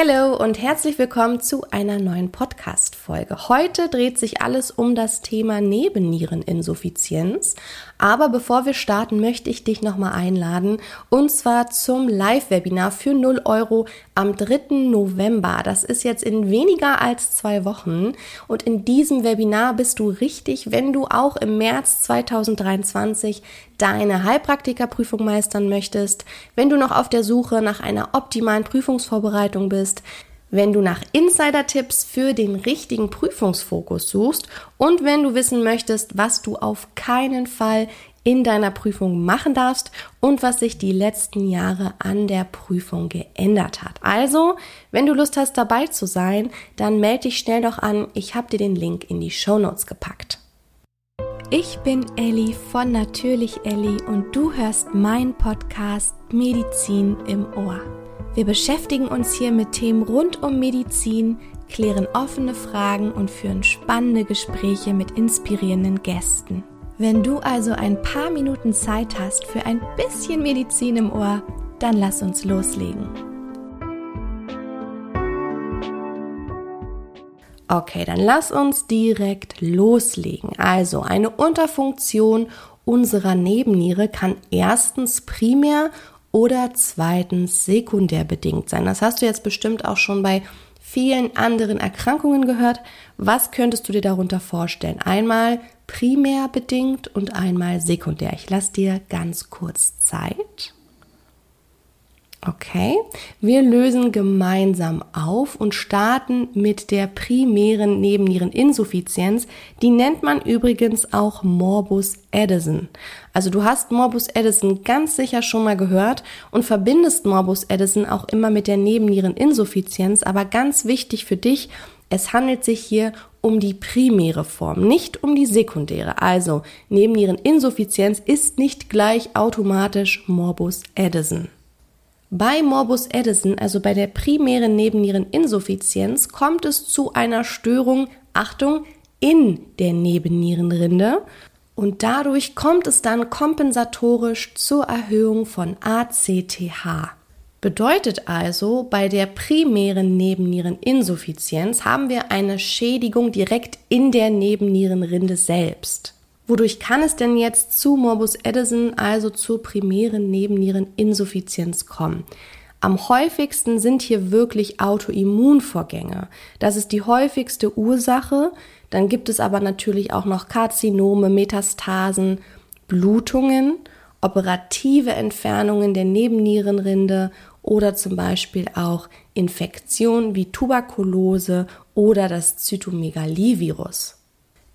Hallo und herzlich willkommen zu einer neuen Podcast-Folge. Heute dreht sich alles um das Thema Nebenniereninsuffizienz. Aber bevor wir starten, möchte ich dich nochmal einladen und zwar zum Live-Webinar für 0 Euro am 3. November. Das ist jetzt in weniger als zwei Wochen. Und in diesem Webinar bist du richtig, wenn du auch im März 2023 deine Heilpraktikerprüfung meistern möchtest, wenn du noch auf der Suche nach einer optimalen Prüfungsvorbereitung bist, wenn du nach Insider-Tipps für den richtigen Prüfungsfokus suchst und wenn du wissen möchtest, was du auf keinen Fall in deiner Prüfung machen darfst und was sich die letzten Jahre an der Prüfung geändert hat. Also, wenn du Lust hast dabei zu sein, dann melde dich schnell doch an. Ich habe dir den Link in die Show Notes gepackt. Ich bin Elli von Natürlich Elli und du hörst meinen Podcast Medizin im Ohr. Wir beschäftigen uns hier mit Themen rund um Medizin, klären offene Fragen und führen spannende Gespräche mit inspirierenden Gästen. Wenn du also ein paar Minuten Zeit hast für ein bisschen Medizin im Ohr, dann lass uns loslegen. Okay, dann lass uns direkt loslegen. Also eine Unterfunktion unserer Nebenniere kann erstens primär oder zweitens sekundär bedingt sein. Das hast du jetzt bestimmt auch schon bei vielen anderen Erkrankungen gehört. Was könntest du dir darunter vorstellen? Einmal primär bedingt und einmal sekundär. Ich lasse dir ganz kurz Zeit. Okay, wir lösen gemeinsam auf und starten mit der primären Nebenniereninsuffizienz. Die nennt man übrigens auch Morbus Addison. Also du hast Morbus Addison ganz sicher schon mal gehört und verbindest Morbus Addison auch immer mit der Nebenniereninsuffizienz. Aber ganz wichtig für dich, es handelt sich hier um die primäre Form, nicht um die sekundäre. Also Nebenniereninsuffizienz ist nicht gleich automatisch Morbus Addison. Bei Morbus Addison, also bei der primären Nebenniereninsuffizienz, kommt es zu einer Störung, Achtung, in der Nebennierenrinde und dadurch kommt es dann kompensatorisch zur Erhöhung von ACTH. Bedeutet also, bei der primären Nebenniereninsuffizienz haben wir eine Schädigung direkt in der Nebennierenrinde selbst. Wodurch kann es denn jetzt zu Morbus Addison, also zur primären Nebenniereninsuffizienz kommen? Am häufigsten sind hier wirklich Autoimmunvorgänge. Das ist die häufigste Ursache. Dann gibt es aber natürlich auch noch Karzinome, Metastasen, Blutungen, operative Entfernungen der Nebennierenrinde oder zum Beispiel auch Infektionen wie Tuberkulose oder das Zytomegalie-Virus.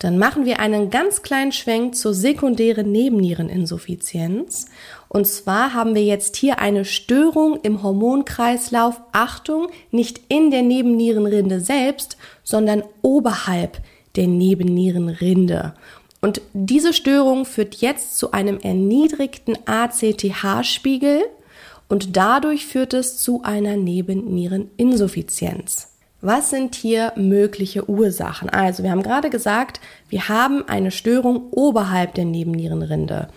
Dann machen wir einen ganz kleinen Schwenk zur sekundären Nebenniereninsuffizienz. Und zwar haben wir jetzt hier eine Störung im Hormonkreislauf. Achtung, nicht in der Nebennierenrinde selbst, sondern oberhalb der Nebennierenrinde. Und diese Störung führt jetzt zu einem erniedrigten ACTH-Spiegel und dadurch führt es zu einer Nebenniereninsuffizienz. Was sind hier mögliche Ursachen? Also, wir haben gerade gesagt, wir haben eine Störung oberhalb der Nebennierenrinde.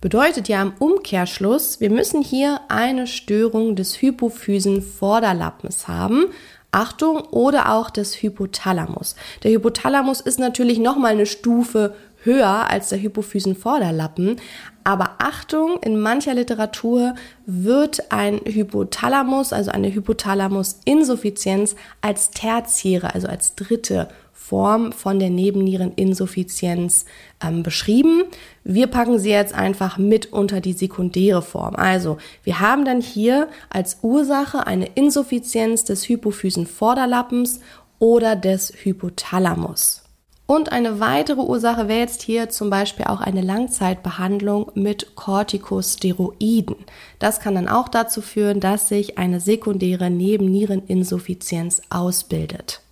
Bedeutet ja im Umkehrschluss, wir müssen hier eine Störung des Hypophysen-Vorderlappens haben. Achtung, oder auch des Hypothalamus. Der Hypothalamus ist natürlich nochmal eine Stufe höher als der Hypophysenvorderlappen. Aber Achtung, in mancher Literatur wird ein Hypothalamus, also eine Hypothalamus-Insuffizienz als tertiäre, also als dritte Form von der Nebenniereninsuffizienz ähm, beschrieben. Wir packen sie jetzt einfach mit unter die sekundäre Form. Also wir haben dann hier als Ursache eine Insuffizienz des Hypophysenvorderlappens oder des Hypothalamus. Und eine weitere Ursache wäre jetzt hier zum Beispiel auch eine Langzeitbehandlung mit Corticosteroiden. Das kann dann auch dazu führen, dass sich eine sekundäre Nebenniereninsuffizienz ausbildet.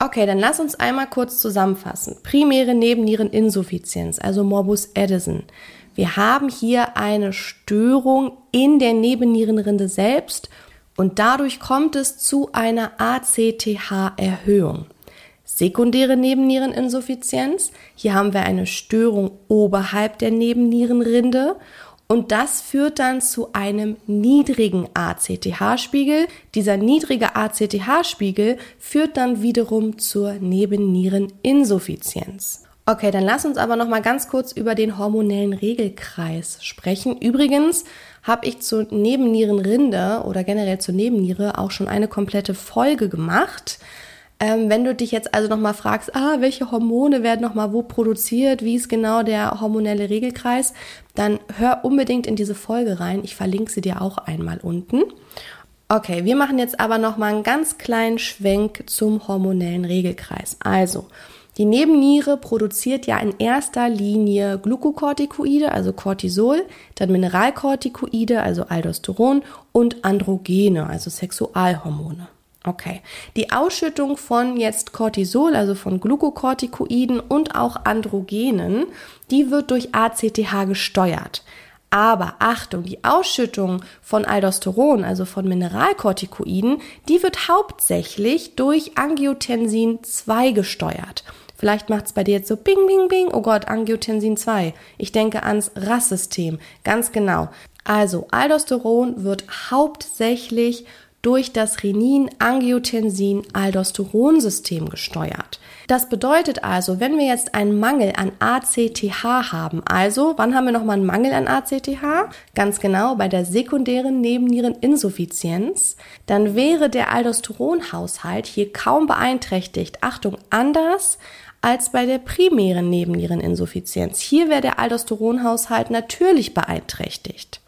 Okay, dann lass uns einmal kurz zusammenfassen. Primäre Nebenniereninsuffizienz, also Morbus Addison. Wir haben hier eine Störung in der Nebennierenrinde selbst und dadurch kommt es zu einer ACTH-Erhöhung. Sekundäre Nebenniereninsuffizienz. Hier haben wir eine Störung oberhalb der Nebennierenrinde. Und das führt dann zu einem niedrigen ACTH-Spiegel. Dieser niedrige ACTH-Spiegel führt dann wiederum zur Nebenniereninsuffizienz. Okay, dann lass uns aber noch mal ganz kurz über den hormonellen Regelkreis sprechen. Übrigens habe ich zur Nebennierenrinde oder generell zur Nebenniere auch schon eine komplette Folge gemacht. Ähm, wenn du dich jetzt also noch mal fragst, ah, welche Hormone werden noch mal wo produziert, wie ist genau der hormonelle Regelkreis, dann hör unbedingt in diese Folge rein. Ich verlinke sie dir auch einmal unten. Okay, wir machen jetzt aber noch mal einen ganz kleinen Schwenk zum hormonellen Regelkreis. Also die Nebenniere produziert ja in erster Linie Glukokortikoide, also Cortisol, dann Mineralkortikoide, also Aldosteron und Androgene, also Sexualhormone. Okay. Die Ausschüttung von jetzt Cortisol, also von Glukokortikoiden und auch Androgenen, die wird durch ACTH gesteuert. Aber Achtung, die Ausschüttung von Aldosteron, also von Mineralkortikoiden, die wird hauptsächlich durch Angiotensin 2 gesteuert. Vielleicht macht es bei dir jetzt so Bing, Bing, Bing. Oh Gott, Angiotensin 2. Ich denke ans RAS-System. Ganz genau. Also, Aldosteron wird hauptsächlich durch das Renin-Angiotensin-Aldosteron-System gesteuert. Das bedeutet also, wenn wir jetzt einen Mangel an ACTH haben, also wann haben wir nochmal einen Mangel an ACTH? Ganz genau bei der sekundären Nebenniereninsuffizienz, dann wäre der Aldosteronhaushalt hier kaum beeinträchtigt. Achtung, anders als bei der primären Nebenniereninsuffizienz. Hier wäre der Aldosteronhaushalt natürlich beeinträchtigt.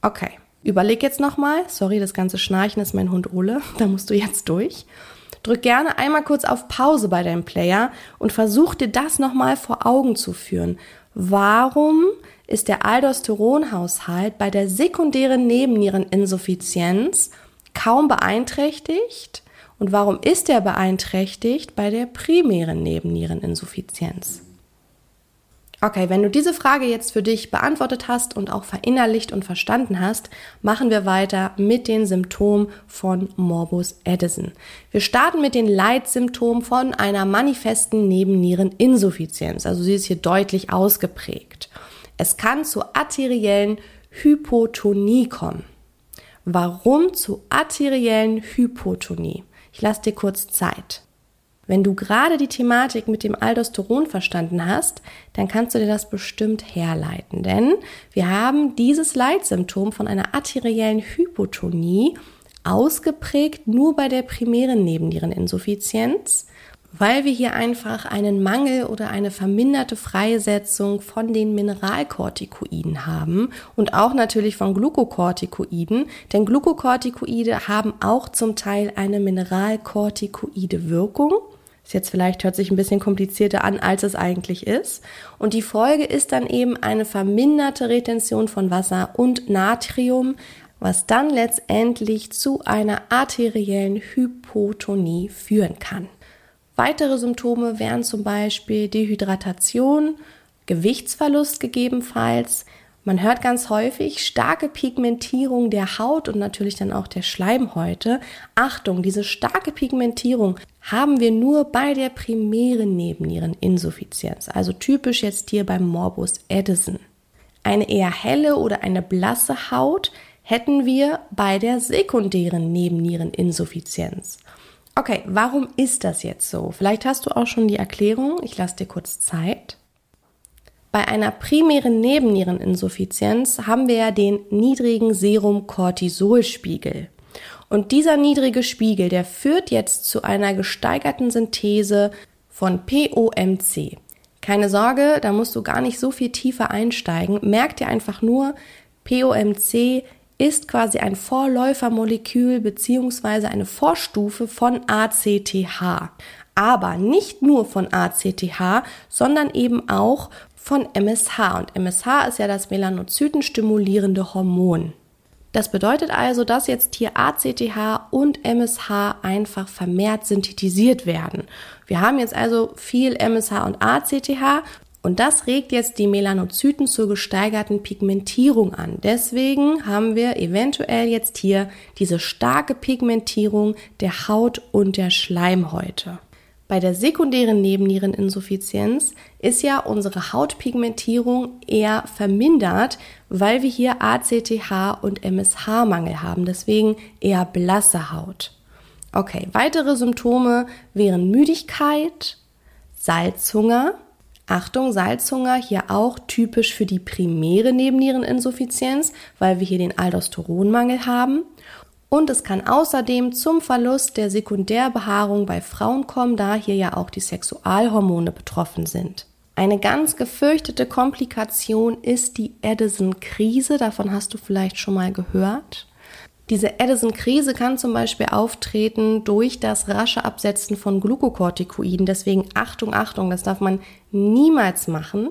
Okay, überleg jetzt nochmal. Sorry, das ganze Schnarchen ist mein Hund Ole. Da musst du jetzt durch. Drück gerne einmal kurz auf Pause bei deinem Player und versuch dir das nochmal vor Augen zu führen. Warum ist der Aldosteronhaushalt bei der sekundären Nebenniereninsuffizienz kaum beeinträchtigt und warum ist er beeinträchtigt bei der primären Nebenniereninsuffizienz? Okay, wenn du diese Frage jetzt für dich beantwortet hast und auch verinnerlicht und verstanden hast, machen wir weiter mit den Symptomen von Morbus Addison. Wir starten mit den Leitsymptomen von einer manifesten Nebenniereninsuffizienz. Also sie ist hier deutlich ausgeprägt. Es kann zur arteriellen Hypotonie kommen. Warum zu arteriellen Hypotonie? Ich lasse dir kurz Zeit. Wenn du gerade die Thematik mit dem Aldosteron verstanden hast, dann kannst du dir das bestimmt herleiten. Denn wir haben dieses Leitsymptom von einer arteriellen Hypotonie ausgeprägt nur bei der primären Nebenniereninsuffizienz weil wir hier einfach einen Mangel oder eine verminderte Freisetzung von den Mineralkortikoiden haben und auch natürlich von Glukokortikoiden, denn Glukokortikoide haben auch zum Teil eine Mineralkortikoide Wirkung. Ist jetzt vielleicht hört sich ein bisschen komplizierter an, als es eigentlich ist. Und die Folge ist dann eben eine verminderte Retention von Wasser und Natrium, was dann letztendlich zu einer arteriellen Hypotonie führen kann. Weitere Symptome wären zum Beispiel Dehydratation, Gewichtsverlust gegebenenfalls. Man hört ganz häufig starke Pigmentierung der Haut und natürlich dann auch der Schleimhäute. Achtung, diese starke Pigmentierung haben wir nur bei der primären Nebenniereninsuffizienz, also typisch jetzt hier beim Morbus Addison. Eine eher helle oder eine blasse Haut hätten wir bei der sekundären Nebenniereninsuffizienz. Okay, warum ist das jetzt so? Vielleicht hast du auch schon die Erklärung. Ich lasse dir kurz Zeit. Bei einer primären Nebenniereninsuffizienz haben wir ja den niedrigen Serum-Cortisol-Spiegel. Und dieser niedrige Spiegel, der führt jetzt zu einer gesteigerten Synthese von POMC. Keine Sorge, da musst du gar nicht so viel tiefer einsteigen. Merk dir einfach nur, POMC ist quasi ein Vorläufermolekül beziehungsweise eine Vorstufe von ACTH. Aber nicht nur von ACTH, sondern eben auch von MSH. Und MSH ist ja das melanozytenstimulierende Hormon. Das bedeutet also, dass jetzt hier ACTH und MSH einfach vermehrt synthetisiert werden. Wir haben jetzt also viel MSH und ACTH und das regt jetzt die Melanozyten zur gesteigerten Pigmentierung an. Deswegen haben wir eventuell jetzt hier diese starke Pigmentierung der Haut und der Schleimhäute. Bei der sekundären Nebenniereninsuffizienz ist ja unsere Hautpigmentierung eher vermindert, weil wir hier ACTH und MSH-Mangel haben, deswegen eher blasse Haut. Okay, weitere Symptome wären Müdigkeit, Salzhunger. Achtung, Salzhunger hier auch typisch für die primäre Nebenniereninsuffizienz, weil wir hier den Aldosteronmangel haben und es kann außerdem zum Verlust der Sekundärbehaarung bei Frauen kommen, da hier ja auch die Sexualhormone betroffen sind. Eine ganz gefürchtete Komplikation ist die Addison-Krise. Davon hast du vielleicht schon mal gehört. Diese Addison-Krise kann zum Beispiel auftreten durch das rasche Absetzen von Glukokortikoiden. Deswegen Achtung, Achtung, das darf man niemals machen.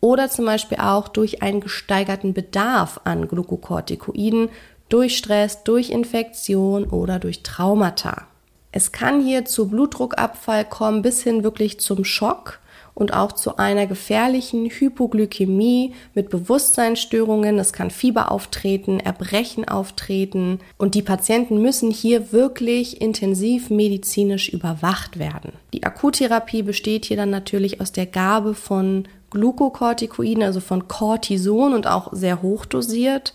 Oder zum Beispiel auch durch einen gesteigerten Bedarf an Glukokortikoiden durch Stress, durch Infektion oder durch Traumata. Es kann hier zu Blutdruckabfall kommen bis hin wirklich zum Schock und auch zu einer gefährlichen Hypoglykämie mit Bewusstseinsstörungen. Es kann Fieber auftreten, Erbrechen auftreten und die Patienten müssen hier wirklich intensiv medizinisch überwacht werden. Die Akuttherapie besteht hier dann natürlich aus der Gabe von Glukokortikoiden, also von Cortison und auch sehr hoch dosiert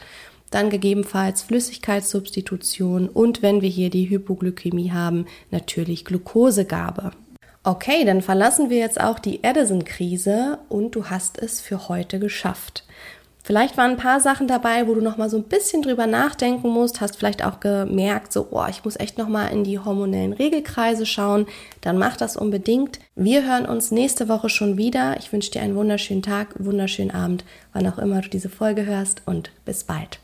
dann gegebenenfalls Flüssigkeitssubstitution und wenn wir hier die Hypoglykämie haben, natürlich Glukosegabe. Okay, dann verlassen wir jetzt auch die Addison-Krise und du hast es für heute geschafft. Vielleicht waren ein paar Sachen dabei, wo du noch mal so ein bisschen drüber nachdenken musst, hast vielleicht auch gemerkt, so, oh, ich muss echt noch mal in die hormonellen Regelkreise schauen. Dann mach das unbedingt. Wir hören uns nächste Woche schon wieder. Ich wünsche dir einen wunderschönen Tag, wunderschönen Abend, wann auch immer du diese Folge hörst und bis bald.